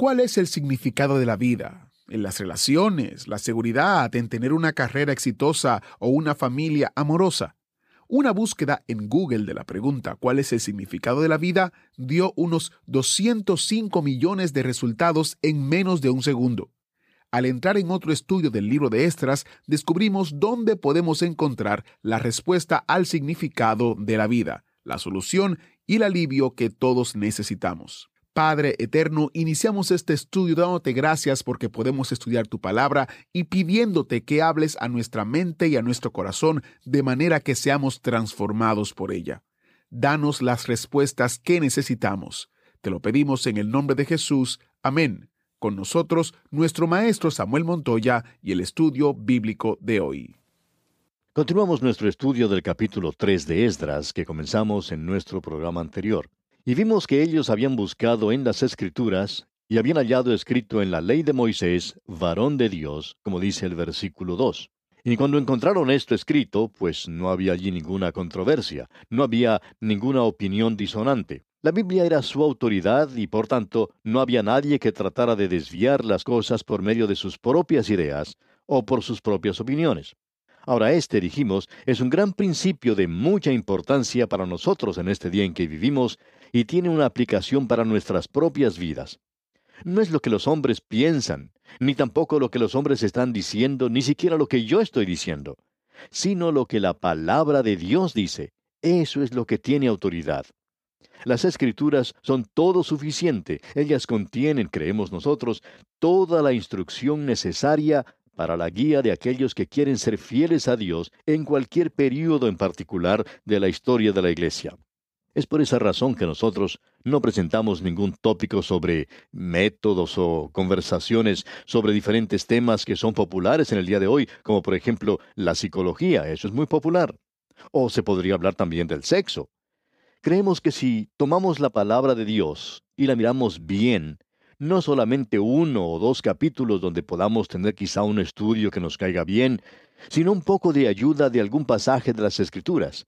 ¿Cuál es el significado de la vida? En las relaciones, la seguridad, en tener una carrera exitosa o una familia amorosa. Una búsqueda en Google de la pregunta ¿cuál es el significado de la vida? dio unos 205 millones de resultados en menos de un segundo. Al entrar en otro estudio del libro de Estras, descubrimos dónde podemos encontrar la respuesta al significado de la vida, la solución y el alivio que todos necesitamos. Padre Eterno, iniciamos este estudio dándote gracias porque podemos estudiar tu palabra y pidiéndote que hables a nuestra mente y a nuestro corazón de manera que seamos transformados por ella. Danos las respuestas que necesitamos. Te lo pedimos en el nombre de Jesús. Amén. Con nosotros, nuestro maestro Samuel Montoya y el estudio bíblico de hoy. Continuamos nuestro estudio del capítulo 3 de Esdras que comenzamos en nuestro programa anterior. Y vimos que ellos habían buscado en las Escrituras y habían hallado escrito en la ley de Moisés, varón de Dios, como dice el versículo 2. Y cuando encontraron esto escrito, pues no había allí ninguna controversia, no había ninguna opinión disonante. La Biblia era su autoridad y por tanto no había nadie que tratara de desviar las cosas por medio de sus propias ideas o por sus propias opiniones. Ahora, este, dijimos, es un gran principio de mucha importancia para nosotros en este día en que vivimos y tiene una aplicación para nuestras propias vidas. No es lo que los hombres piensan, ni tampoco lo que los hombres están diciendo, ni siquiera lo que yo estoy diciendo, sino lo que la palabra de Dios dice. Eso es lo que tiene autoridad. Las escrituras son todo suficiente. Ellas contienen, creemos nosotros, toda la instrucción necesaria para la guía de aquellos que quieren ser fieles a Dios en cualquier período en particular de la historia de la Iglesia. Es por esa razón que nosotros no presentamos ningún tópico sobre métodos o conversaciones sobre diferentes temas que son populares en el día de hoy, como por ejemplo la psicología, eso es muy popular. O se podría hablar también del sexo. Creemos que si tomamos la palabra de Dios y la miramos bien, no solamente uno o dos capítulos donde podamos tener quizá un estudio que nos caiga bien, sino un poco de ayuda de algún pasaje de las Escrituras.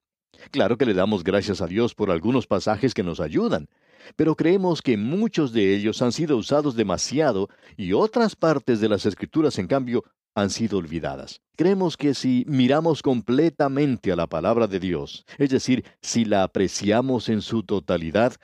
Claro que le damos gracias a Dios por algunos pasajes que nos ayudan, pero creemos que muchos de ellos han sido usados demasiado y otras partes de las Escrituras, en cambio, han sido olvidadas. Creemos que si miramos completamente a la palabra de Dios, es decir, si la apreciamos en su totalidad,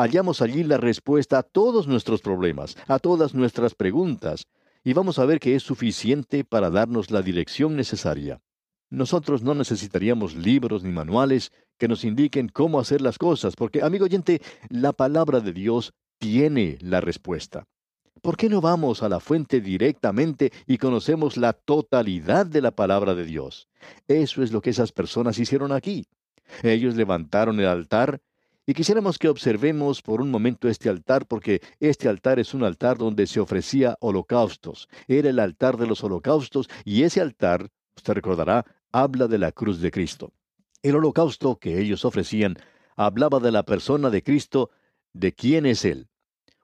hallamos allí la respuesta a todos nuestros problemas, a todas nuestras preguntas, y vamos a ver que es suficiente para darnos la dirección necesaria. Nosotros no necesitaríamos libros ni manuales que nos indiquen cómo hacer las cosas, porque, amigo oyente, la palabra de Dios tiene la respuesta. ¿Por qué no vamos a la fuente directamente y conocemos la totalidad de la palabra de Dios? Eso es lo que esas personas hicieron aquí. Ellos levantaron el altar y quisiéramos que observemos por un momento este altar porque este altar es un altar donde se ofrecía holocaustos. Era el altar de los holocaustos y ese altar, usted recordará, habla de la cruz de Cristo. El holocausto que ellos ofrecían hablaba de la persona de Cristo, de quién es Él.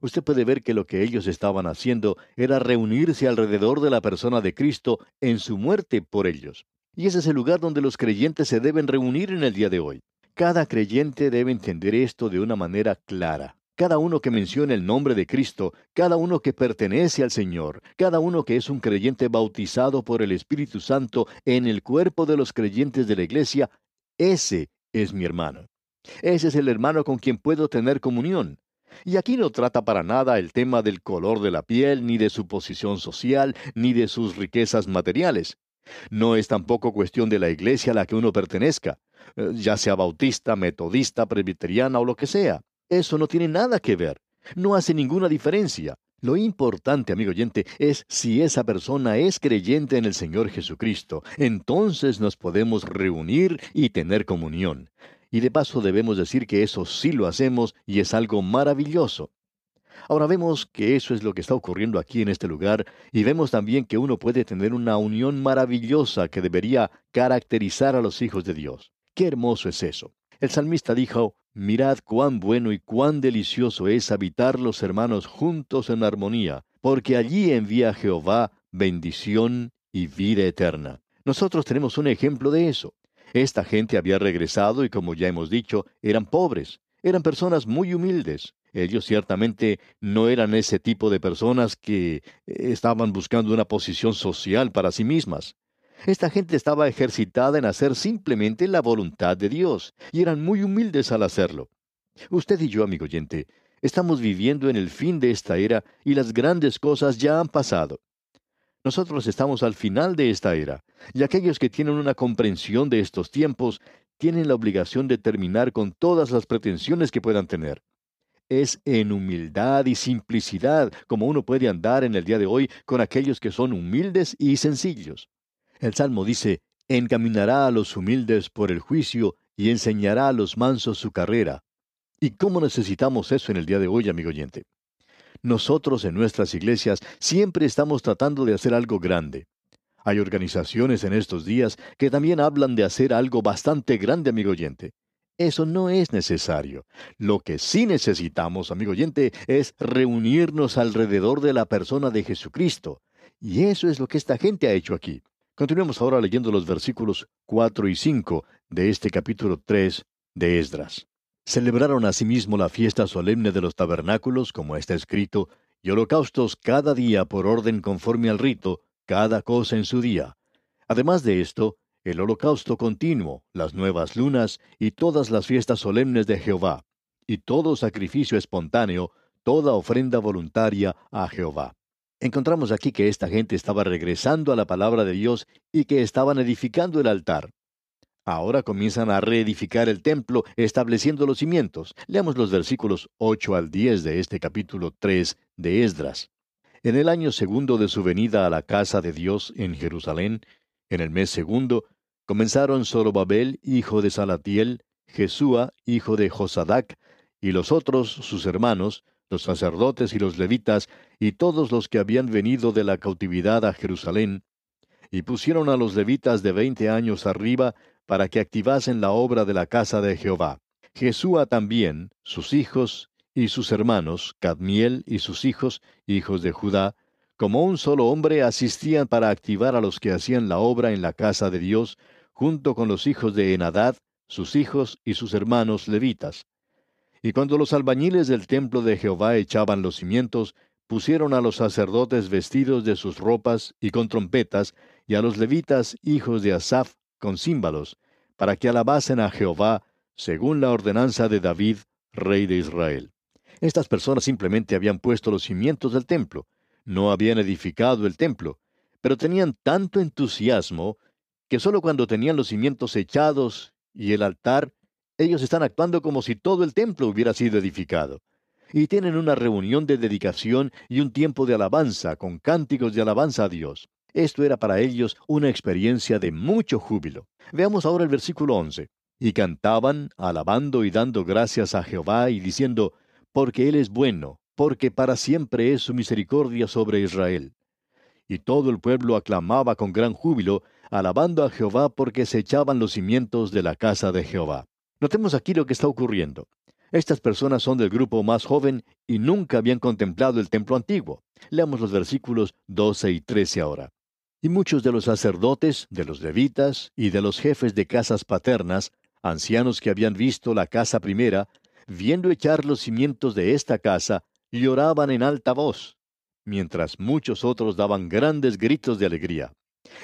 Usted puede ver que lo que ellos estaban haciendo era reunirse alrededor de la persona de Cristo en su muerte por ellos. Y ese es el lugar donde los creyentes se deben reunir en el día de hoy. Cada creyente debe entender esto de una manera clara. Cada uno que menciona el nombre de Cristo, cada uno que pertenece al Señor, cada uno que es un creyente bautizado por el Espíritu Santo en el cuerpo de los creyentes de la iglesia, ese es mi hermano. Ese es el hermano con quien puedo tener comunión. Y aquí no trata para nada el tema del color de la piel, ni de su posición social, ni de sus riquezas materiales. No es tampoco cuestión de la iglesia a la que uno pertenezca. Eh, ya sea bautista, metodista, presbiteriana o lo que sea. Eso no tiene nada que ver. No hace ninguna diferencia. Lo importante, amigo oyente, es si esa persona es creyente en el Señor Jesucristo. Entonces nos podemos reunir y tener comunión. Y de paso debemos decir que eso sí lo hacemos y es algo maravilloso. Ahora vemos que eso es lo que está ocurriendo aquí en este lugar y vemos también que uno puede tener una unión maravillosa que debería caracterizar a los hijos de Dios. Qué hermoso es eso. El salmista dijo, Mirad cuán bueno y cuán delicioso es habitar los hermanos juntos en armonía, porque allí envía Jehová bendición y vida eterna. Nosotros tenemos un ejemplo de eso. Esta gente había regresado y como ya hemos dicho, eran pobres, eran personas muy humildes. Ellos ciertamente no eran ese tipo de personas que eh, estaban buscando una posición social para sí mismas. Esta gente estaba ejercitada en hacer simplemente la voluntad de Dios, y eran muy humildes al hacerlo. Usted y yo, amigo oyente, estamos viviendo en el fin de esta era y las grandes cosas ya han pasado. Nosotros estamos al final de esta era, y aquellos que tienen una comprensión de estos tiempos tienen la obligación de terminar con todas las pretensiones que puedan tener. Es en humildad y simplicidad como uno puede andar en el día de hoy con aquellos que son humildes y sencillos. El Salmo dice, encaminará a los humildes por el juicio y enseñará a los mansos su carrera. ¿Y cómo necesitamos eso en el día de hoy, amigo oyente? Nosotros en nuestras iglesias siempre estamos tratando de hacer algo grande. Hay organizaciones en estos días que también hablan de hacer algo bastante grande, amigo oyente. Eso no es necesario. Lo que sí necesitamos, amigo oyente, es reunirnos alrededor de la persona de Jesucristo. Y eso es lo que esta gente ha hecho aquí. Continuemos ahora leyendo los versículos 4 y 5 de este capítulo 3 de Esdras. Celebraron asimismo la fiesta solemne de los tabernáculos, como está escrito, y holocaustos cada día por orden conforme al rito, cada cosa en su día. Además de esto, el holocausto continuo, las nuevas lunas y todas las fiestas solemnes de Jehová, y todo sacrificio espontáneo, toda ofrenda voluntaria a Jehová. Encontramos aquí que esta gente estaba regresando a la palabra de Dios y que estaban edificando el altar. Ahora comienzan a reedificar el templo, estableciendo los cimientos. Leamos los versículos 8 al 10 de este capítulo 3 de Esdras. En el año segundo de su venida a la casa de Dios en Jerusalén, en el mes segundo, comenzaron Zorobabel, hijo de Salatiel, Jesúa, hijo de Josadac, y los otros, sus hermanos, los sacerdotes y los levitas, y todos los que habían venido de la cautividad a Jerusalén, y pusieron a los levitas de veinte años arriba para que activasen la obra de la casa de Jehová. Jesúa también, sus hijos y sus hermanos, Cadmiel y sus hijos, hijos de Judá, como un solo hombre asistían para activar a los que hacían la obra en la casa de Dios, junto con los hijos de Enadad, sus hijos y sus hermanos levitas. Y cuando los albañiles del templo de Jehová echaban los cimientos, pusieron a los sacerdotes vestidos de sus ropas y con trompetas, y a los levitas hijos de Asaph con címbalos, para que alabasen a Jehová, según la ordenanza de David, rey de Israel. Estas personas simplemente habían puesto los cimientos del templo, no habían edificado el templo, pero tenían tanto entusiasmo que sólo cuando tenían los cimientos echados y el altar, ellos están actuando como si todo el templo hubiera sido edificado. Y tienen una reunión de dedicación y un tiempo de alabanza con cánticos de alabanza a Dios. Esto era para ellos una experiencia de mucho júbilo. Veamos ahora el versículo 11. Y cantaban, alabando y dando gracias a Jehová y diciendo, porque Él es bueno, porque para siempre es su misericordia sobre Israel. Y todo el pueblo aclamaba con gran júbilo, alabando a Jehová porque se echaban los cimientos de la casa de Jehová. Notemos aquí lo que está ocurriendo. Estas personas son del grupo más joven y nunca habían contemplado el templo antiguo. Leamos los versículos 12 y 13 ahora. Y muchos de los sacerdotes, de los levitas y de los jefes de casas paternas, ancianos que habían visto la casa primera, viendo echar los cimientos de esta casa, lloraban en alta voz, mientras muchos otros daban grandes gritos de alegría.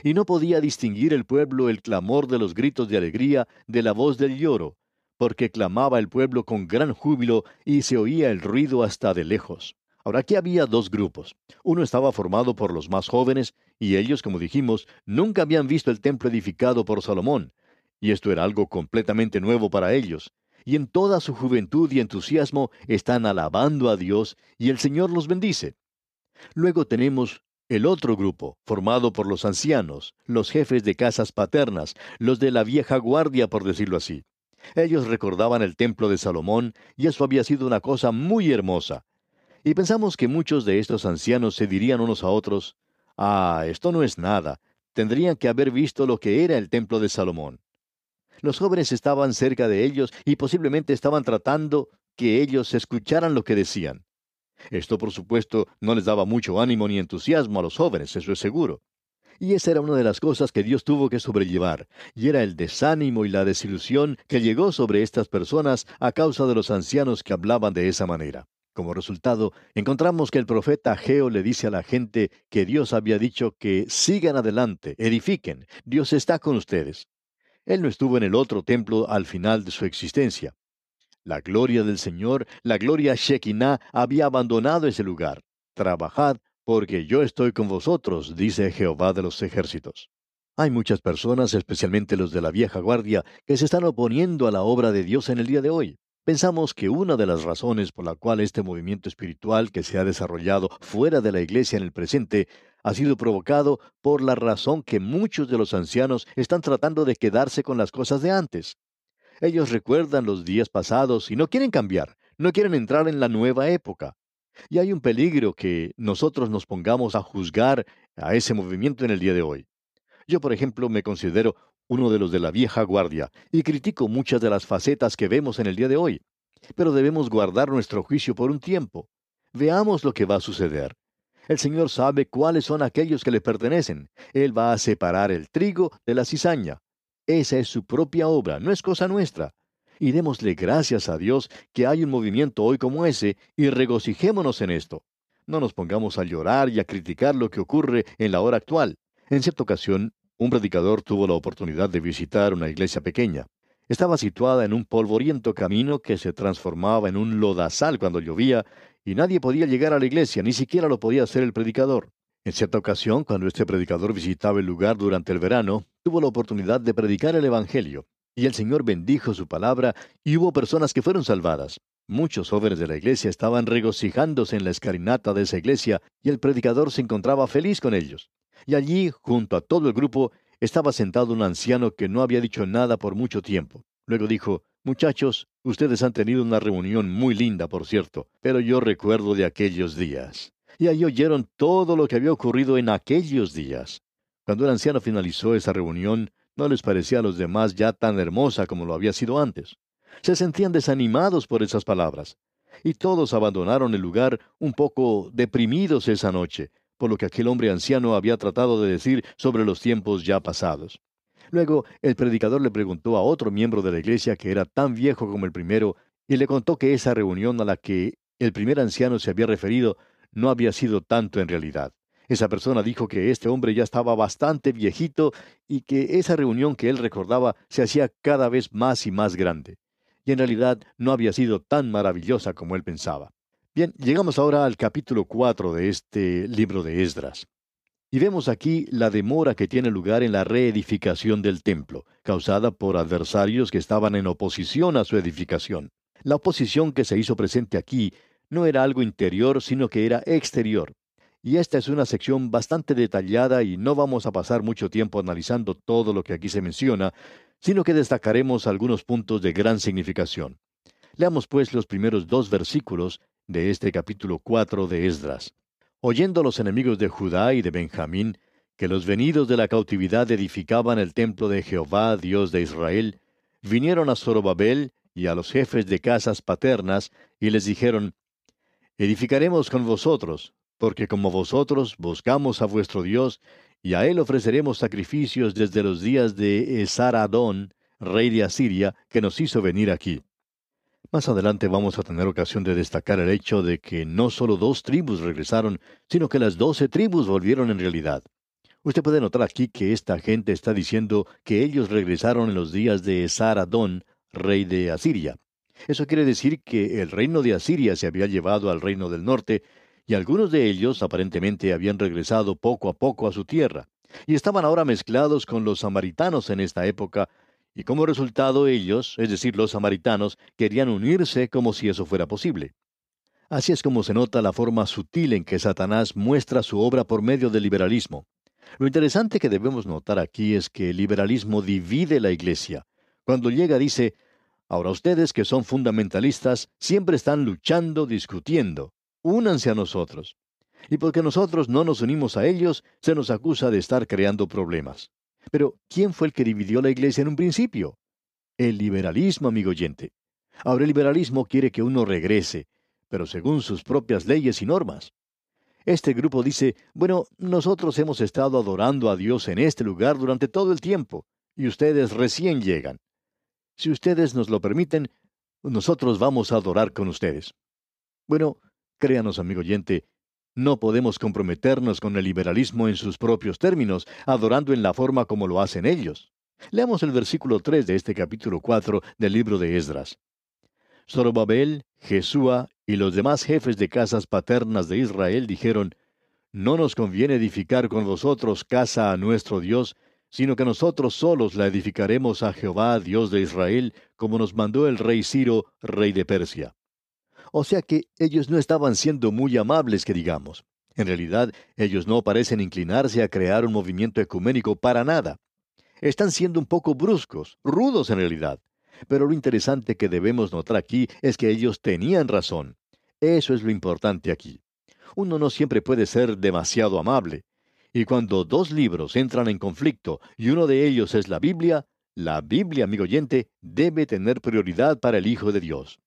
Y no podía distinguir el pueblo el clamor de los gritos de alegría de la voz del lloro, porque clamaba el pueblo con gran júbilo y se oía el ruido hasta de lejos. Ahora aquí había dos grupos. Uno estaba formado por los más jóvenes, y ellos, como dijimos, nunca habían visto el templo edificado por Salomón, y esto era algo completamente nuevo para ellos y en toda su juventud y entusiasmo están alabando a Dios y el Señor los bendice. Luego tenemos el otro grupo, formado por los ancianos, los jefes de casas paternas, los de la vieja guardia, por decirlo así. Ellos recordaban el templo de Salomón y eso había sido una cosa muy hermosa. Y pensamos que muchos de estos ancianos se dirían unos a otros, Ah, esto no es nada, tendrían que haber visto lo que era el templo de Salomón. Los jóvenes estaban cerca de ellos y posiblemente estaban tratando que ellos escucharan lo que decían. Esto, por supuesto, no les daba mucho ánimo ni entusiasmo a los jóvenes, eso es seguro. Y esa era una de las cosas que Dios tuvo que sobrellevar, y era el desánimo y la desilusión que llegó sobre estas personas a causa de los ancianos que hablaban de esa manera. Como resultado, encontramos que el profeta Geo le dice a la gente que Dios había dicho que sigan adelante, edifiquen, Dios está con ustedes. Él no estuvo en el otro templo al final de su existencia. La gloria del Señor, la gloria Shekinah, había abandonado ese lugar. Trabajad, porque yo estoy con vosotros, dice Jehová de los ejércitos. Hay muchas personas, especialmente los de la vieja guardia, que se están oponiendo a la obra de Dios en el día de hoy. Pensamos que una de las razones por la cual este movimiento espiritual que se ha desarrollado fuera de la iglesia en el presente ha sido provocado por la razón que muchos de los ancianos están tratando de quedarse con las cosas de antes. Ellos recuerdan los días pasados y no quieren cambiar, no quieren entrar en la nueva época. Y hay un peligro que nosotros nos pongamos a juzgar a ese movimiento en el día de hoy. Yo, por ejemplo, me considero uno de los de la vieja guardia y critico muchas de las facetas que vemos en el día de hoy. Pero debemos guardar nuestro juicio por un tiempo. Veamos lo que va a suceder. El Señor sabe cuáles son aquellos que le pertenecen. Él va a separar el trigo de la cizaña. Esa es su propia obra, no es cosa nuestra. Y démosle gracias a Dios que hay un movimiento hoy como ese y regocijémonos en esto. No nos pongamos a llorar y a criticar lo que ocurre en la hora actual. En cierta ocasión, un predicador tuvo la oportunidad de visitar una iglesia pequeña. Estaba situada en un polvoriento camino que se transformaba en un lodazal cuando llovía y nadie podía llegar a la iglesia, ni siquiera lo podía hacer el predicador. En cierta ocasión, cuando este predicador visitaba el lugar durante el verano, tuvo la oportunidad de predicar el Evangelio, y el Señor bendijo su palabra, y hubo personas que fueron salvadas. Muchos jóvenes de la iglesia estaban regocijándose en la escalinata de esa iglesia, y el predicador se encontraba feliz con ellos. Y allí, junto a todo el grupo, estaba sentado un anciano que no había dicho nada por mucho tiempo. Luego dijo, Muchachos, ustedes han tenido una reunión muy linda, por cierto, pero yo recuerdo de aquellos días y ahí oyeron todo lo que había ocurrido en aquellos días. Cuando el anciano finalizó esa reunión, no les parecía a los demás ya tan hermosa como lo había sido antes. Se sentían desanimados por esas palabras, y todos abandonaron el lugar un poco deprimidos esa noche, por lo que aquel hombre anciano había tratado de decir sobre los tiempos ya pasados. Luego el predicador le preguntó a otro miembro de la iglesia que era tan viejo como el primero, y le contó que esa reunión a la que el primer anciano se había referido no había sido tanto en realidad. Esa persona dijo que este hombre ya estaba bastante viejito y que esa reunión que él recordaba se hacía cada vez más y más grande. Y en realidad no había sido tan maravillosa como él pensaba. Bien, llegamos ahora al capítulo 4 de este libro de Esdras. Y vemos aquí la demora que tiene lugar en la reedificación del templo, causada por adversarios que estaban en oposición a su edificación. La oposición que se hizo presente aquí no era algo interior, sino que era exterior. Y esta es una sección bastante detallada y no vamos a pasar mucho tiempo analizando todo lo que aquí se menciona, sino que destacaremos algunos puntos de gran significación. Leamos pues los primeros dos versículos de este capítulo 4 de Esdras. Oyendo los enemigos de Judá y de Benjamín que los venidos de la cautividad edificaban el templo de Jehová, Dios de Israel, vinieron a Zorobabel y a los jefes de casas paternas y les dijeron, edificaremos con vosotros, porque como vosotros buscamos a vuestro Dios, y a él ofreceremos sacrificios desde los días de Esaradón, rey de Asiria, que nos hizo venir aquí. Más adelante vamos a tener ocasión de destacar el hecho de que no solo dos tribus regresaron, sino que las doce tribus volvieron en realidad. Usted puede notar aquí que esta gente está diciendo que ellos regresaron en los días de Esaradón, rey de Asiria. Eso quiere decir que el reino de Asiria se había llevado al reino del norte, y algunos de ellos aparentemente habían regresado poco a poco a su tierra, y estaban ahora mezclados con los samaritanos en esta época, y como resultado ellos, es decir, los samaritanos, querían unirse como si eso fuera posible. Así es como se nota la forma sutil en que Satanás muestra su obra por medio del liberalismo. Lo interesante que debemos notar aquí es que el liberalismo divide la iglesia. Cuando llega dice, Ahora ustedes que son fundamentalistas siempre están luchando, discutiendo. Únanse a nosotros. Y porque nosotros no nos unimos a ellos, se nos acusa de estar creando problemas. Pero, ¿quién fue el que dividió la iglesia en un principio? El liberalismo, amigo oyente. Ahora el liberalismo quiere que uno regrese, pero según sus propias leyes y normas. Este grupo dice, bueno, nosotros hemos estado adorando a Dios en este lugar durante todo el tiempo, y ustedes recién llegan. Si ustedes nos lo permiten, nosotros vamos a adorar con ustedes. Bueno, créanos, amigo oyente, no podemos comprometernos con el liberalismo en sus propios términos, adorando en la forma como lo hacen ellos. Leamos el versículo 3 de este capítulo 4 del libro de Esdras. Zorobabel, Jesúa y los demás jefes de casas paternas de Israel dijeron, No nos conviene edificar con vosotros casa a nuestro Dios, sino que nosotros solos la edificaremos a Jehová, Dios de Israel, como nos mandó el rey Ciro, rey de Persia. O sea que ellos no estaban siendo muy amables, que digamos. En realidad, ellos no parecen inclinarse a crear un movimiento ecuménico para nada. Están siendo un poco bruscos, rudos en realidad. Pero lo interesante que debemos notar aquí es que ellos tenían razón. Eso es lo importante aquí. Uno no siempre puede ser demasiado amable. Y cuando dos libros entran en conflicto y uno de ellos es la Biblia, la Biblia, amigo oyente, debe tener prioridad para el Hijo de Dios.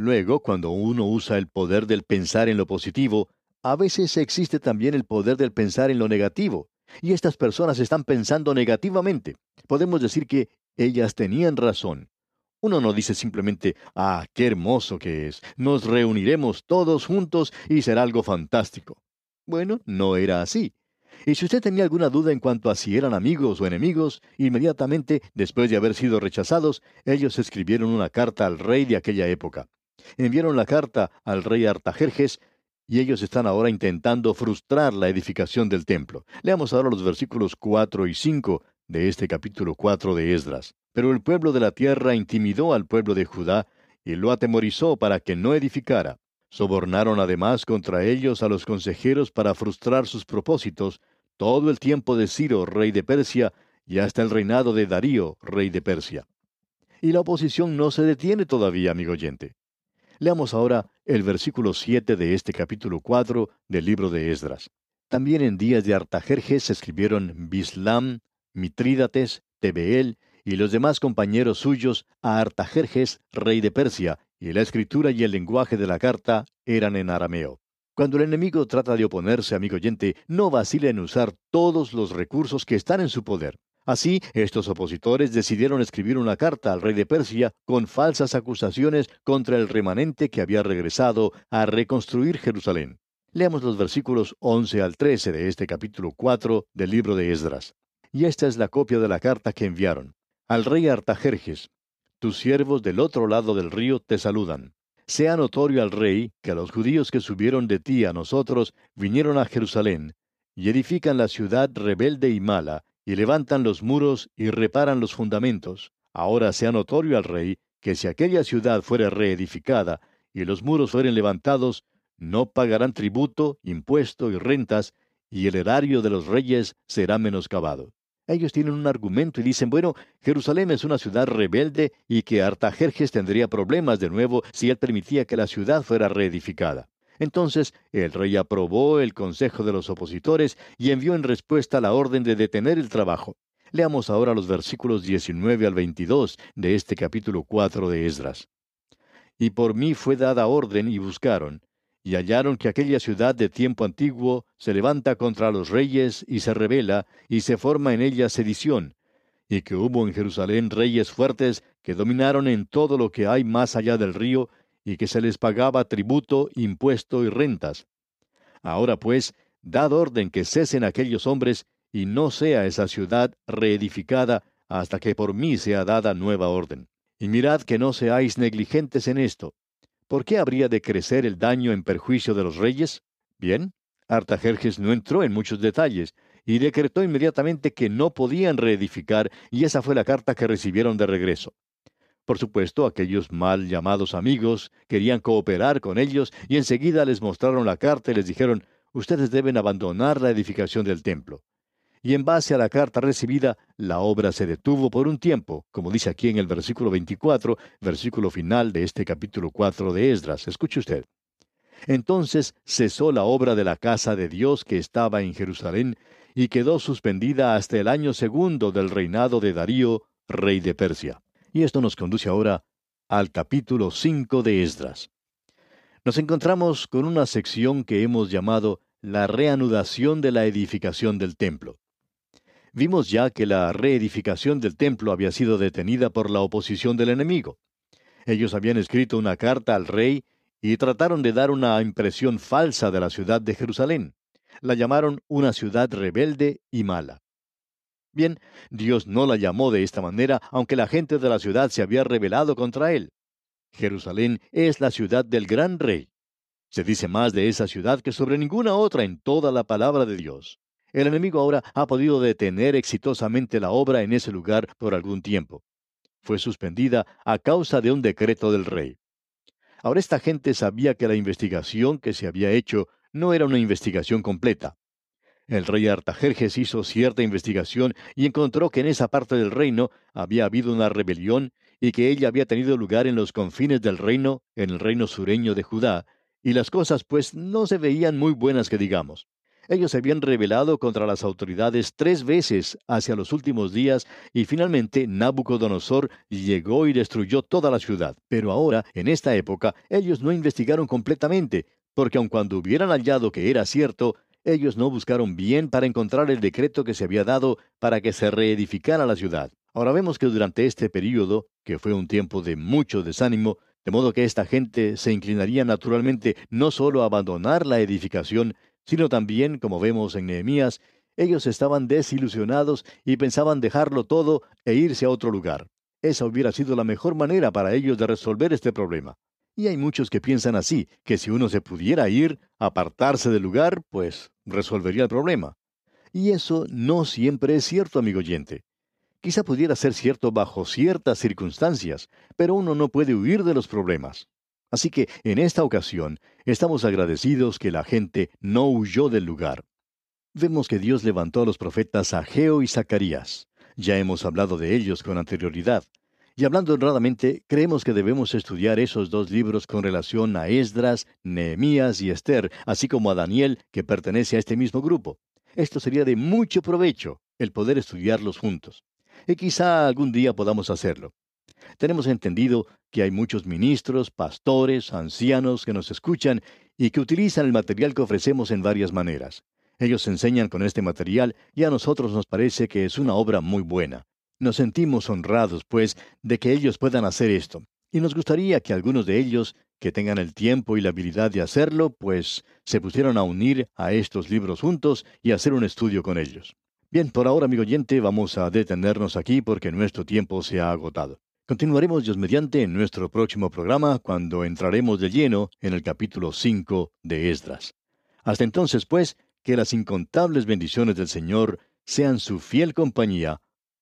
Luego, cuando uno usa el poder del pensar en lo positivo, a veces existe también el poder del pensar en lo negativo. Y estas personas están pensando negativamente. Podemos decir que ellas tenían razón. Uno no dice simplemente, ah, qué hermoso que es, nos reuniremos todos juntos y será algo fantástico. Bueno, no era así. Y si usted tenía alguna duda en cuanto a si eran amigos o enemigos, inmediatamente, después de haber sido rechazados, ellos escribieron una carta al rey de aquella época enviaron la carta al rey Artajerjes y ellos están ahora intentando frustrar la edificación del templo. Leamos ahora los versículos 4 y 5 de este capítulo 4 de Esdras. Pero el pueblo de la tierra intimidó al pueblo de Judá y lo atemorizó para que no edificara. Sobornaron además contra ellos a los consejeros para frustrar sus propósitos todo el tiempo de Ciro, rey de Persia, y hasta el reinado de Darío, rey de Persia. Y la oposición no se detiene todavía, amigo oyente. Leamos ahora el versículo 7 de este capítulo 4 del libro de Esdras. También en días de Artajerjes escribieron Bislam, Mitrídates, Tebeel y los demás compañeros suyos a Artajerjes, rey de Persia, y la escritura y el lenguaje de la carta eran en arameo. Cuando el enemigo trata de oponerse, amigo oyente, no vacile en usar todos los recursos que están en su poder. Así, estos opositores decidieron escribir una carta al rey de Persia con falsas acusaciones contra el remanente que había regresado a reconstruir Jerusalén. Leamos los versículos 11 al 13 de este capítulo 4 del libro de Esdras. Y esta es la copia de la carta que enviaron. Al rey Artajerjes, tus siervos del otro lado del río te saludan. Sea notorio al rey que los judíos que subieron de ti a nosotros vinieron a Jerusalén, y edifican la ciudad rebelde y mala, y levantan los muros y reparan los fundamentos. Ahora sea notorio al rey que si aquella ciudad fuera reedificada y los muros fueren levantados, no pagarán tributo, impuesto y rentas, y el erario de los reyes será menoscabado. Ellos tienen un argumento y dicen, bueno, Jerusalén es una ciudad rebelde y que Artajerjes tendría problemas de nuevo si él permitía que la ciudad fuera reedificada. Entonces el rey aprobó el consejo de los opositores y envió en respuesta la orden de detener el trabajo. Leamos ahora los versículos 19 al 22 de este capítulo 4 de Esdras. Y por mí fue dada orden y buscaron, y hallaron que aquella ciudad de tiempo antiguo se levanta contra los reyes y se revela, y se forma en ella sedición, y que hubo en Jerusalén reyes fuertes que dominaron en todo lo que hay más allá del río, y que se les pagaba tributo, impuesto y rentas. Ahora pues, dad orden que cesen aquellos hombres, y no sea esa ciudad reedificada hasta que por mí sea dada nueva orden. Y mirad que no seáis negligentes en esto. ¿Por qué habría de crecer el daño en perjuicio de los reyes? Bien, Artajerjes no entró en muchos detalles, y decretó inmediatamente que no podían reedificar, y esa fue la carta que recibieron de regreso. Por supuesto, aquellos mal llamados amigos querían cooperar con ellos y enseguida les mostraron la carta y les dijeron, ustedes deben abandonar la edificación del templo. Y en base a la carta recibida, la obra se detuvo por un tiempo, como dice aquí en el versículo 24, versículo final de este capítulo 4 de Esdras. Escuche usted. Entonces cesó la obra de la casa de Dios que estaba en Jerusalén y quedó suspendida hasta el año segundo del reinado de Darío, rey de Persia. Y esto nos conduce ahora al capítulo 5 de Esdras. Nos encontramos con una sección que hemos llamado la reanudación de la edificación del templo. Vimos ya que la reedificación del templo había sido detenida por la oposición del enemigo. Ellos habían escrito una carta al rey y trataron de dar una impresión falsa de la ciudad de Jerusalén. La llamaron una ciudad rebelde y mala. Bien, Dios no la llamó de esta manera, aunque la gente de la ciudad se había rebelado contra él. Jerusalén es la ciudad del gran rey. Se dice más de esa ciudad que sobre ninguna otra en toda la palabra de Dios. El enemigo ahora ha podido detener exitosamente la obra en ese lugar por algún tiempo. Fue suspendida a causa de un decreto del rey. Ahora esta gente sabía que la investigación que se había hecho no era una investigación completa. El rey Artajerjes hizo cierta investigación y encontró que en esa parte del reino había habido una rebelión y que ella había tenido lugar en los confines del reino, en el reino sureño de Judá, y las cosas pues no se veían muy buenas que digamos. Ellos se habían rebelado contra las autoridades tres veces hacia los últimos días y finalmente Nabucodonosor llegó y destruyó toda la ciudad. Pero ahora, en esta época, ellos no investigaron completamente, porque aun cuando hubieran hallado que era cierto, ellos no buscaron bien para encontrar el decreto que se había dado para que se reedificara la ciudad. Ahora vemos que durante este período, que fue un tiempo de mucho desánimo, de modo que esta gente se inclinaría naturalmente no solo a abandonar la edificación, sino también, como vemos en Nehemías, ellos estaban desilusionados y pensaban dejarlo todo e irse a otro lugar. Esa hubiera sido la mejor manera para ellos de resolver este problema. Y hay muchos que piensan así, que si uno se pudiera ir, apartarse del lugar, pues resolvería el problema. Y eso no siempre es cierto, amigo oyente. Quizá pudiera ser cierto bajo ciertas circunstancias, pero uno no puede huir de los problemas. Así que en esta ocasión estamos agradecidos que la gente no huyó del lugar. Vemos que Dios levantó a los profetas Ageo y Zacarías. Ya hemos hablado de ellos con anterioridad. Y hablando honradamente, creemos que debemos estudiar esos dos libros con relación a Esdras, Nehemías y Esther, así como a Daniel, que pertenece a este mismo grupo. Esto sería de mucho provecho, el poder estudiarlos juntos. Y quizá algún día podamos hacerlo. Tenemos entendido que hay muchos ministros, pastores, ancianos que nos escuchan y que utilizan el material que ofrecemos en varias maneras. Ellos enseñan con este material y a nosotros nos parece que es una obra muy buena. Nos sentimos honrados, pues, de que ellos puedan hacer esto. Y nos gustaría que algunos de ellos, que tengan el tiempo y la habilidad de hacerlo, pues se pusieran a unir a estos libros juntos y hacer un estudio con ellos. Bien, por ahora, amigo oyente, vamos a detenernos aquí porque nuestro tiempo se ha agotado. Continuaremos Dios mediante en nuestro próximo programa cuando entraremos de lleno en el capítulo 5 de Esdras. Hasta entonces, pues, que las incontables bendiciones del Señor sean su fiel compañía,